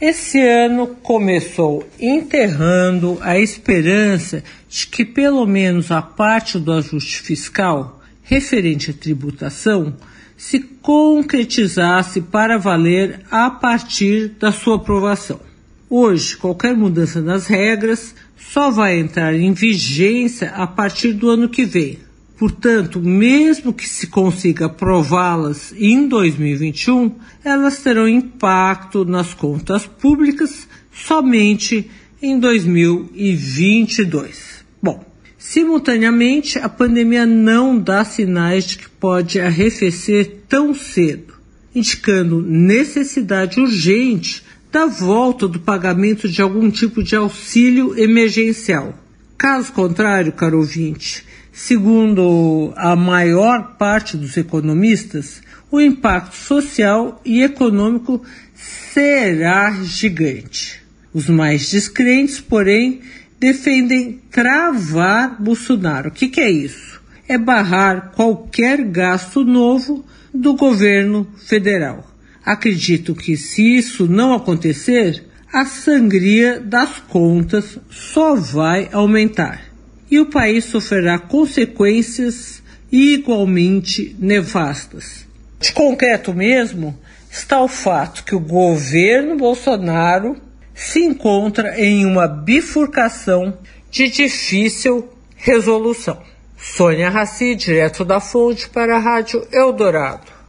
Esse ano começou enterrando a esperança de que pelo menos a parte do ajuste fiscal referente à tributação se concretizasse para valer a partir da sua aprovação. Hoje, qualquer mudança nas regras só vai entrar em vigência a partir do ano que vem, Portanto, mesmo que se consiga aprová-las em 2021, elas terão impacto nas contas públicas somente em 2022. Bom, simultaneamente, a pandemia não dá sinais de que pode arrefecer tão cedo, indicando necessidade urgente da volta do pagamento de algum tipo de auxílio emergencial. Caso contrário, caro ouvinte, Segundo a maior parte dos economistas, o impacto social e econômico será gigante. Os mais descrentes, porém, defendem travar Bolsonaro. O que, que é isso? É barrar qualquer gasto novo do governo federal. Acredito que, se isso não acontecer, a sangria das contas só vai aumentar e o país sofrerá consequências igualmente nefastas. De concreto mesmo está o fato que o governo Bolsonaro se encontra em uma bifurcação de difícil resolução. Sônia Raci, direto da fonte para a Rádio Eldorado.